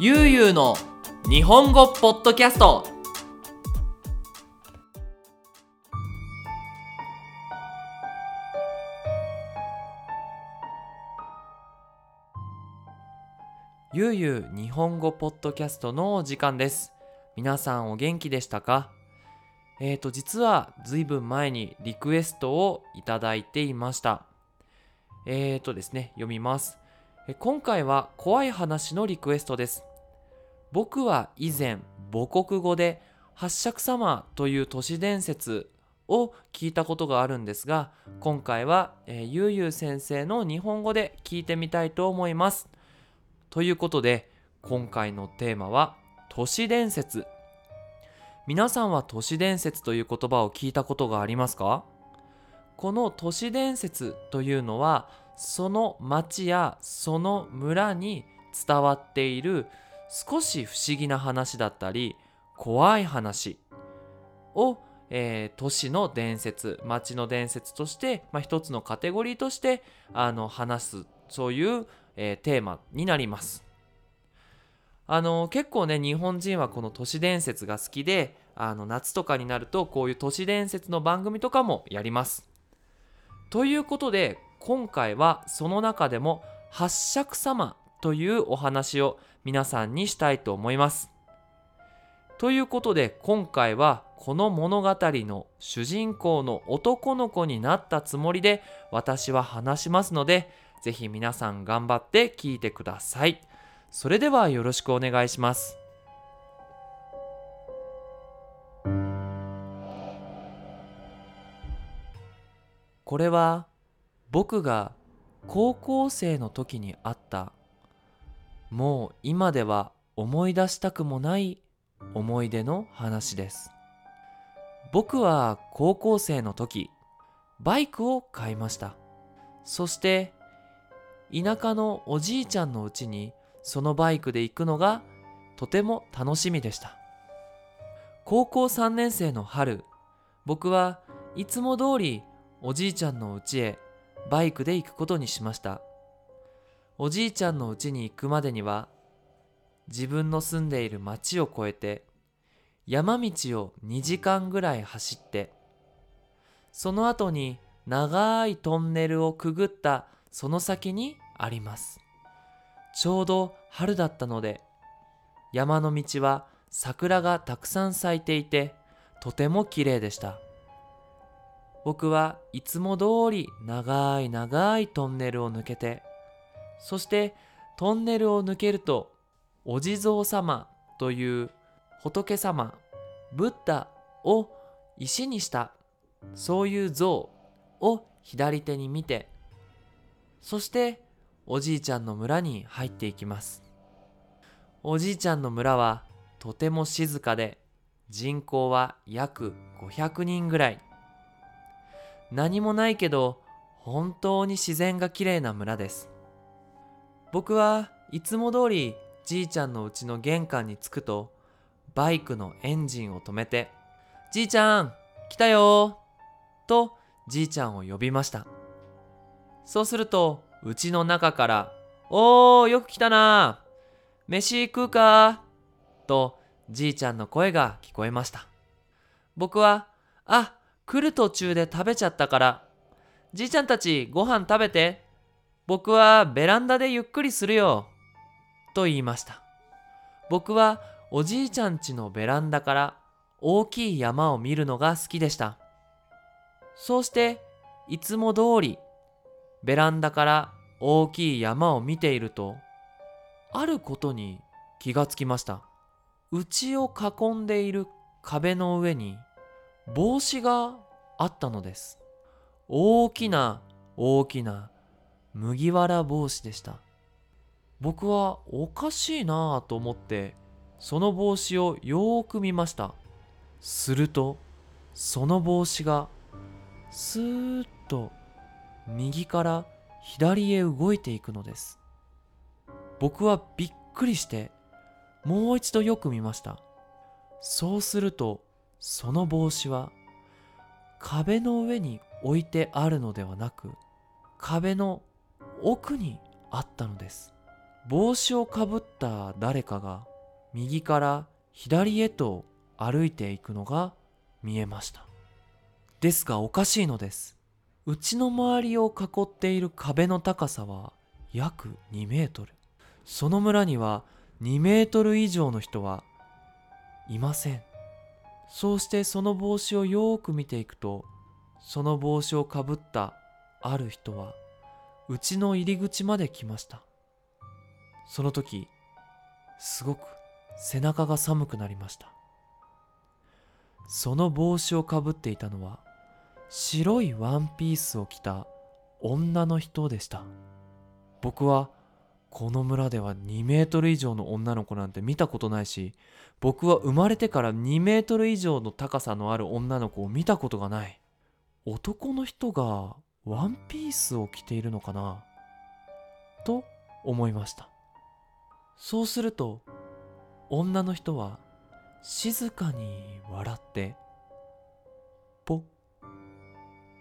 ゆうゆうの日本語ポッドキャスト。ゆうゆう日本語ポッドキャストのお時間です。皆さんお元気でしたか？えーと実はずいぶん前にリクエストをいただいていました。えーとですね読みます。今回は怖い話のリクエストです。僕は以前母国語で八尺様という都市伝説を聞いたことがあるんですが今回は、えー、ゆうゆう先生の日本語で聞いてみたいと思います。ということで今回のテーマは都市伝説。皆さんは都市伝説という言葉を聞いたことがありますか？この都市伝説というのはその町やその村に伝わっている少し不思議な話だったり怖い話を、えー、都市の伝説町の伝説として、まあ、一つのカテゴリーとしてあの話すそういう、えー、テーマになります。あの結構ね日本人はこの都市伝説が好きであの夏とかになるとこういう都市伝説の番組とかもやります。ということで今回はその中でも八尺様というお話を皆さんにしたいと思います。ということで今回はこの物語の主人公の男の子になったつもりで私は話しますのでぜひ皆さん頑張って聞いてください。それではよろしくお願いします。これは僕が高校生の時にあったもう今では思い出したくもない思い出の話です。僕は高校生の時バイクを買いました。そして田舎のおじいちゃんのうちにそのバイクで行くのがとても楽しみでした。高校3年生の春僕はいつも通りおじいちゃんの家へバイクで行くことにしました。おじいちゃんの家に行くまでには自分の住んでいる町を越えて山道を2時間ぐらい走ってその後に長いトンネルをくぐったその先にあります。ちょうど春だったので山の道は桜がたくさん咲いていてとても綺麗でした。僕はいつも通り長い長いトンネルを抜けてそしてトンネルを抜けるとお地蔵様という仏様ブッダを石にしたそういう像を左手に見てそしておじいちゃんの村に入っていきます。おじいちゃんの村はとても静かで人口は約500人ぐらい。何もないけど本当に自然が綺麗な村です僕はいつも通りじいちゃんのうちの玄関に着くとバイクのエンジンを止めて「じいちゃん来たよ!」とじいちゃんを呼びましたそうするとうちの中から「おーよく来たな飯食うか?」とじいちゃんの声が聞こえました僕は「あ来る途中で食べちゃったから、じいちゃんたちご飯食べて。僕はベランダでゆっくりするよ。と言いました。僕はおじいちゃん家のベランダから大きい山を見るのが好きでした。そうしていつも通りベランダから大きい山を見ているとあることに気がつきました。家を囲んでいる壁の上に帽子があったのです。大きな大きな麦わら帽子でした。僕はおかしいなぁと思ってその帽子をよーく見ました。するとその帽子がスーッと右から左へ動いていくのです。僕はびっくりしてもう一度よく見ました。そうするとその帽子は壁の上に置いてあるのではなく壁の奥にあったのです。帽子をかぶった誰かが右から左へと歩いていくのが見えました。ですがおかしいのです。うちの周りを囲っている壁の高さは約2メートル。その村には2メートル以上の人はいません。そうしてその帽子をよーく見ていくとその帽子をかぶったある人はうちの入り口まで来ました。その時すごく背中が寒くなりました。その帽子をかぶっていたのは白いワンピースを着た女の人でした。僕はこの村では2メートル以上の女の子なんて見たことないし僕は生まれてから2メートル以上の高さのある女の子を見たことがない。男の人がワンピースを着ているのかな？と思いました。そうすると女の人は静かに笑ってポッ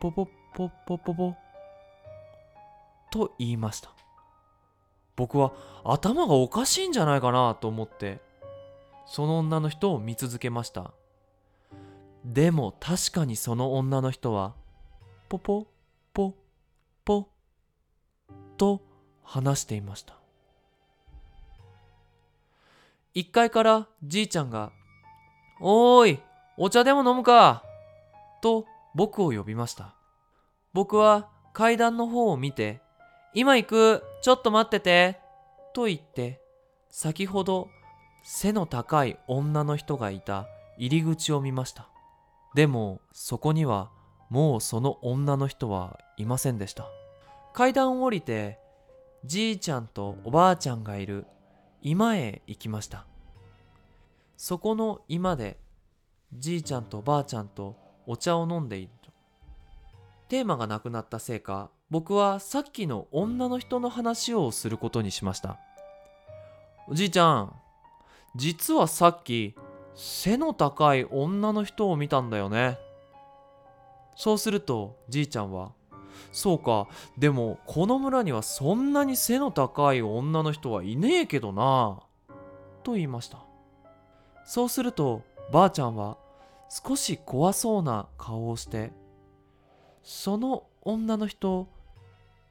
ポポポポポポと言いました。僕は頭がおかしいんじゃないかなと思ってその女の人を見続けましたでも確かにその女の人はポポポポと話していました1階からじいちゃんが「おーいお茶でも飲むか!」と僕を呼びました僕は階段の方を見て「今行く。ちょっと待ってて」と言って先ほど背の高い女の人がいた入り口を見ました。でもそこにはもうその女の人はいませんでした。階段を降りてじいちゃんとおばあちゃんがいる居間へ行きました。そこの居間でじいちゃんとおばあちゃんとお茶を飲んでいる。とテーマがなくなったせいか僕はさっきの女の人の話をすることにしました。おじいちゃん実はさっき背の高い女の人を見たんだよね。そうするとじいちゃんはそうかでもこの村にはそんなに背の高い女の人はいねえけどなと言いました。そうするとばあちゃんは少し怖そうな顔をしてその女の人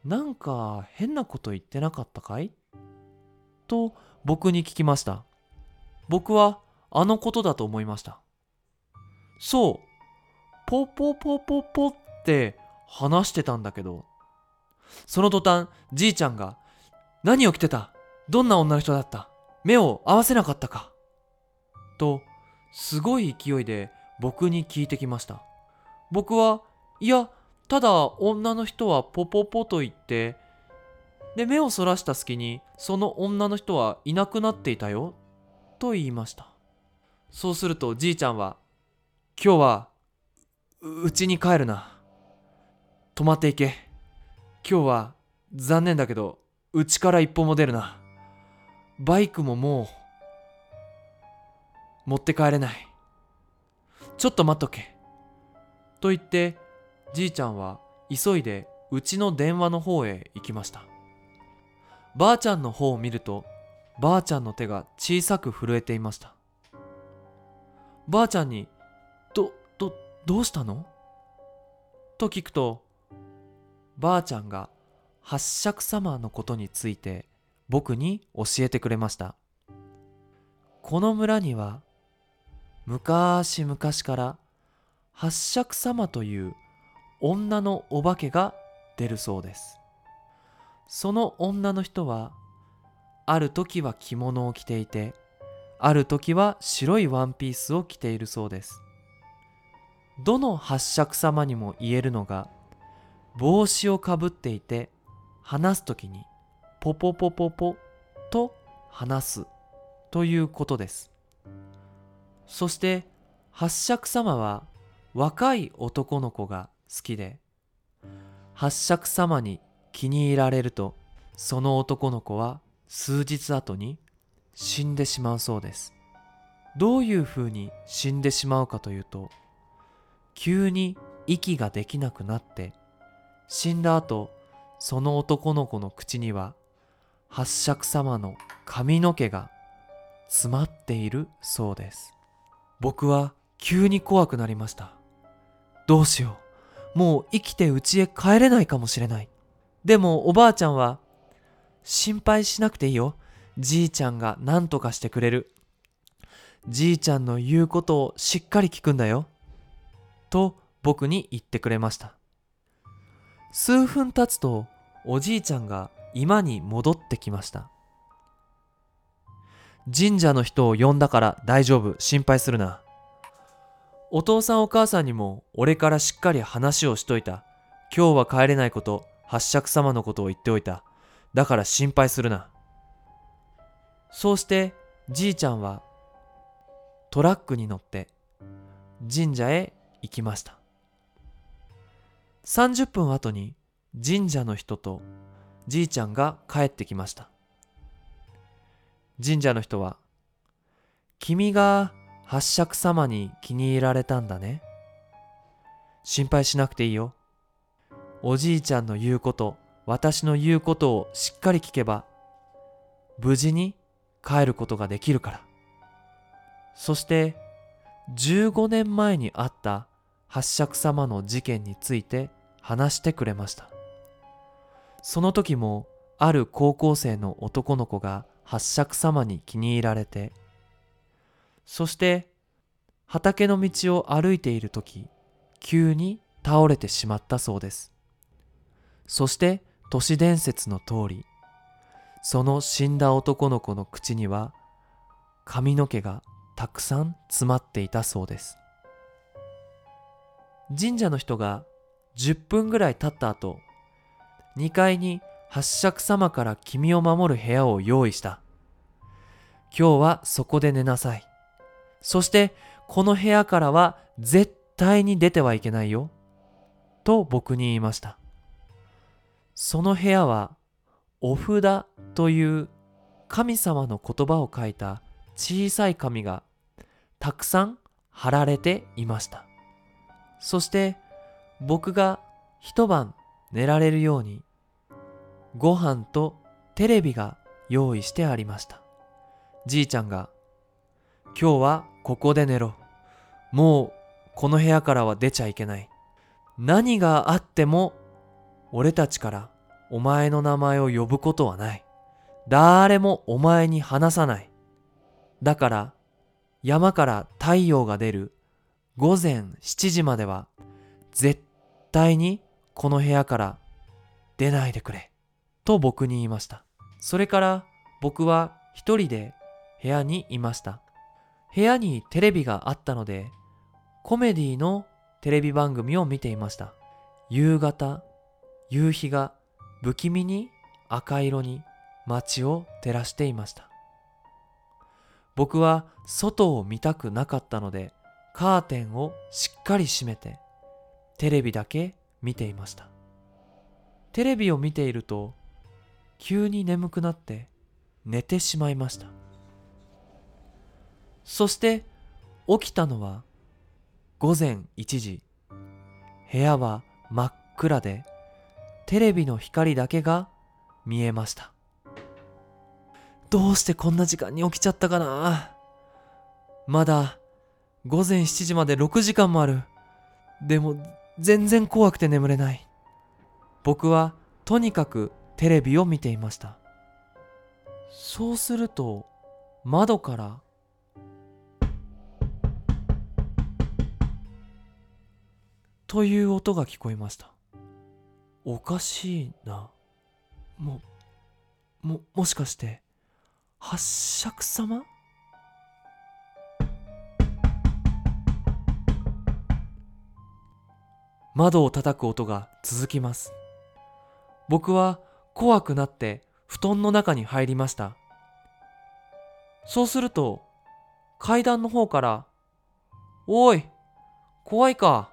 なんか変なこと言ってなかったかい？と僕に聞きました。僕はあのことだと思いました。そう。ポポポポポって話してたんだけど。その途端じいちゃんが何を着てた？どんな女の人だった？目を合わせなかったか。とすごい勢いで僕に聞いてきました。僕はいやただ女の人はポポポと言ってで目をそらした隙にその女の人はいなくなっていたよと言いました。そうするとじいちゃんは今日はうちに帰るな。泊まっていけ。今日は残念だけどうちから一歩も出るな。バイクももう持って帰れない。ちょっと待っとけ。と言ってじいちゃんは急いでうちの電話の方へ行きました。ばあちゃんの方を見るとばあちゃんの手が小さく震えていました。ばあちゃんに「ど、ど、どうしたの?」と聞くとばあちゃんが八尺様のことについて僕に教えてくれました。この村には昔々から八尺様という女のお化けが出るそうです。その女の人はある時は着物を着ていてある時は白いワンピースを着ているそうです。どの八尺様にも言えるのが帽子をかぶっていて話す時にポポポポポと話すということです。そして八尺様は若い男の子が好きで八尺様に気に入られるとその男の子は数日後に死んでしまうそうです。どういうふうに死んでしまうかというと急に息ができなくなって死んだ後その男の子の口には八尺様の髪の毛が詰まっているそうです。僕は急に怖くなりました。どうしよう。もう生きて家へ帰れないかもしれない。でもおばあちゃんは心配しなくていいよ。じいちゃんが何とかしてくれる。じいちゃんの言うことをしっかり聞くんだよ。と僕に言ってくれました。数分経つとおじいちゃんが居間に戻ってきました。神社の人を呼んだから大丈夫。心配するな。お父さんお母さんにも俺からしっかり話をしといた。今日は帰れないこと八尺様のことを言っておいた。だから心配するな。そうしてじいちゃんはトラックに乗って神社へ行きました。30分後に神社の人とじいちゃんが帰ってきました。神社の人は「君が八尺様に気に入られたんだね。心配しなくていいよ。おじいちゃんの言うこと私の言うことをしっかり聞けば無事に帰ることができるから。そして15年前にあった八尺様の事件について話してくれました。その時もある高校生の男の子が八尺様に気に入られてそして畑の道を歩いている時急に倒れてしまったそうです。そして都市伝説の通りその死んだ男の子の口には髪の毛がたくさん詰まっていたそうです。神社の人が10分ぐらい経った後2階に八尺様から君を守る部屋を用意した。今日はそこで寝なさい。そしてこの部屋からは絶対に出てはいけないよと僕に言いました。その部屋はお札という神様の言葉を書いた小さい紙がたくさん貼られていました。そして僕が一晩寝られるようにご飯とテレビが用意してありました。じいちゃんが今日はここで寝ろ。もうこの部屋からは出ちゃいけない。何があっても俺たちからお前の名前を呼ぶことはない。誰もお前に話さない。だから山から太陽が出る午前7時までは絶対にこの部屋から出ないでくれ。と僕に言いました。それから僕は一人で部屋にいました。部屋にテレビがあったのでコメディのテレビ番組を見ていました。夕方夕日が不気味に赤色に街を照らしていました。僕は外を見たくなかったのでカーテンをしっかり閉めてテレビだけ見ていました。テレビを見ていると急に眠くなって寝てしまいました。そして起きたのは午前1時部屋は真っ暗でテレビの光だけが見えましたどうしてこんな時間に起きちゃったかな？まだ午前7時まで6時間もある。でも全然怖くて眠れない。僕はとにかくテレビを見ていました。そうすると窓からという音が聞こえました。おかしいな。も、も、もしかして八尺様？窓を叩く音が続きます。僕は怖くなって布団の中に入りました。そうすると階段の方から「おい怖いか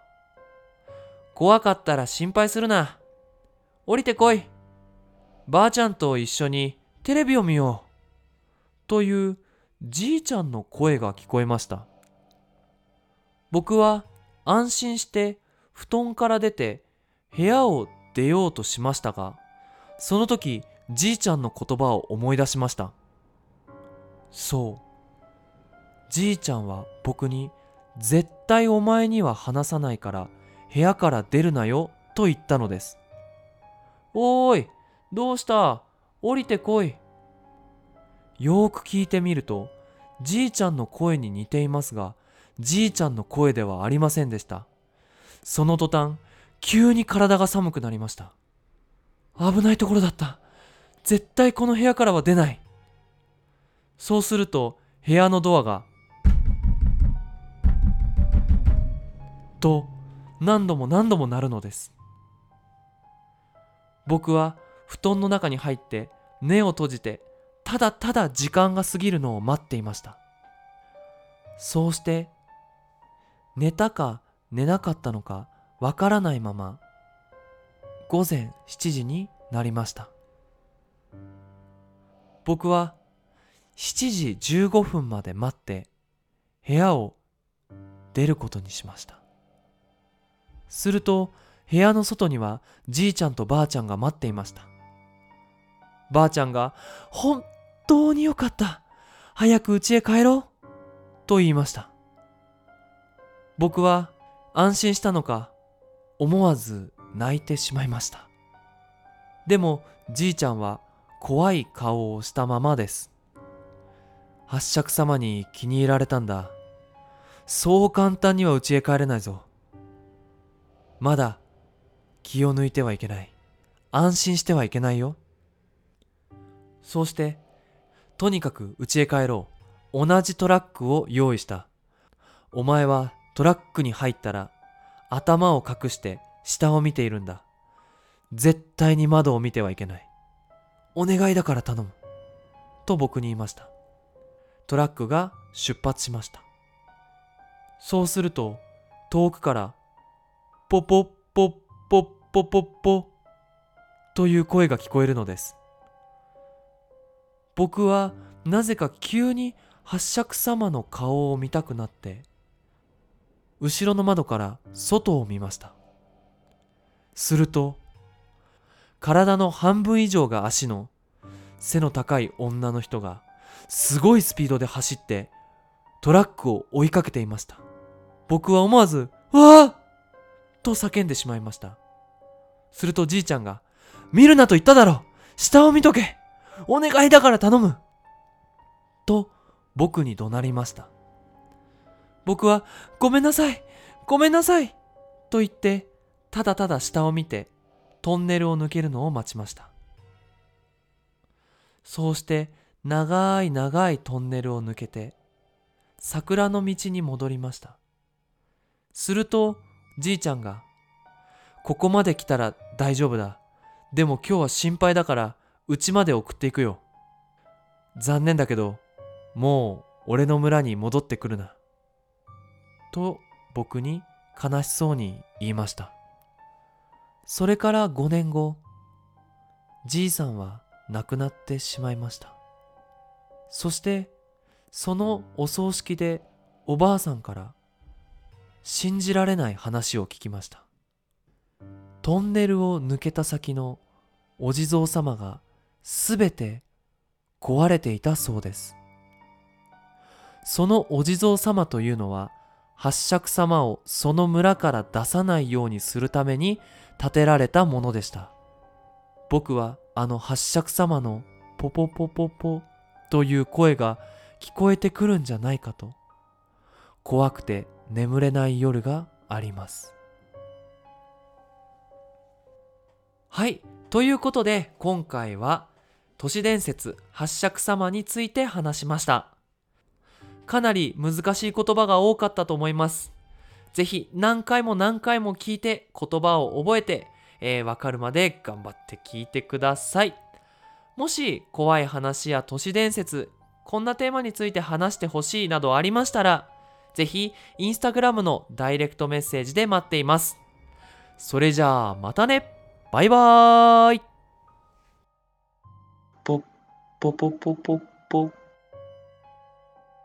怖かったら心配するな。降りてこい。ばあちゃんと一緒にテレビを見よう」というじいちゃんの声が聞こえました。僕は安心して布団から出て部屋を出ようとしましたが、その時じいちゃんの言葉を思い出しました。そう。じいちゃんは僕に絶対お前には話さないから部屋から出るなよと言ったのです。おーいどうした？降りてこい。よーく聞いてみるとじいちゃんの声に似ていますがじいちゃんの声ではありませんでした。その途端急に体が寒くなりました。危ないところだった。絶対この部屋からは出ない。そうすると部屋のドアがと何度も何度も鳴るのです。僕は布団の中に入って目を閉じてただただ時間が過ぎるのを待っていました。そうして寝たか寝なかったのかわからないまま午前7時になりました。僕は7時15分まで待って部屋を出ることにしました。すると部屋の外にはじいちゃんとばあちゃんが待っていました。ばあちゃんが「本当によかった。早く家へ帰ろう」と言いました。僕は安心したのか思わず泣いてしまいました。でもじいちゃんは怖い顔をしたままです。八尺様に気に入られたんだ。そう簡単には家へ帰れないぞ。まだ気を抜いてはいけない。安心してはいけないよ。そうしてとにかく家へ帰ろう。同じトラックを用意した。お前はトラックに入ったら頭を隠して下を見ているんだ。絶対に窓を見てはいけない。お願いだから頼む。と僕に言いました。トラックが出発しました。そうすると遠くからポポポッポッポポッポという声が聞こえるのです僕はなぜか急に八尺様の顔を見たくなって後ろの窓から外を見ましたすると体の半分以上が足の背の高い女の人がすごいスピードで走ってトラックを追いかけていました僕は思わず「わあ!」と叫んでしまいました。するとじいちゃんが「見るなと言っただろ下を見とけ。お願いだから頼む!」と僕に怒鳴りました。僕は「ごめんなさい。ごめんなさい!」と言ってただただ下を見てトンネルを抜けるのを待ちました。そうして長い長いトンネルを抜けて桜の道に戻りました。するとじいちゃんが「ここまで来たら大丈夫だ。でも今日は心配だから家まで送っていくよ。残念だけどもう俺の村に戻ってくるな」と僕に悲しそうに言いました。それから5年後じいさんは亡くなってしまいました。そしてそのお葬式でおばあさんから信じられない話を聞きました。トンネルを抜けた先のお地蔵様がすべて壊れていたそうです。そのお地蔵様というのは八尺様をその村から出さないようにするために建てられたものでした。僕はあの八尺様のポポポポポという声が聞こえてくるんじゃないかと。怖くて眠れない夜があります。はい。ということで今回は都市伝説八尺様について話しました。かなり難しい言葉が多かったと思います。ぜひ何回も何回も聞いて言葉を覚えて、えー、わかるまで頑張って聞いてください。もし怖い話や都市伝説こんなテーマについて話してほしいなどありましたらぜひインスタグラムのダイレクトメッセージで待っています。それじゃあまたね。バイバーイ。ポッポポポポポ